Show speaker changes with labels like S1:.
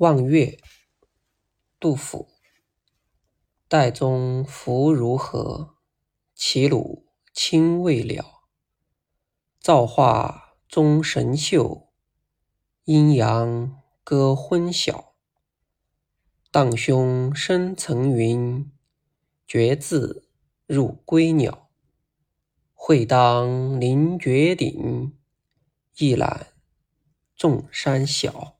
S1: 望岳杜甫岱宗夫如何？齐鲁青未了造化钟神秀阴阳割昏晓荡胸生层云决眦入归鸟会当凌绝顶一览众山小。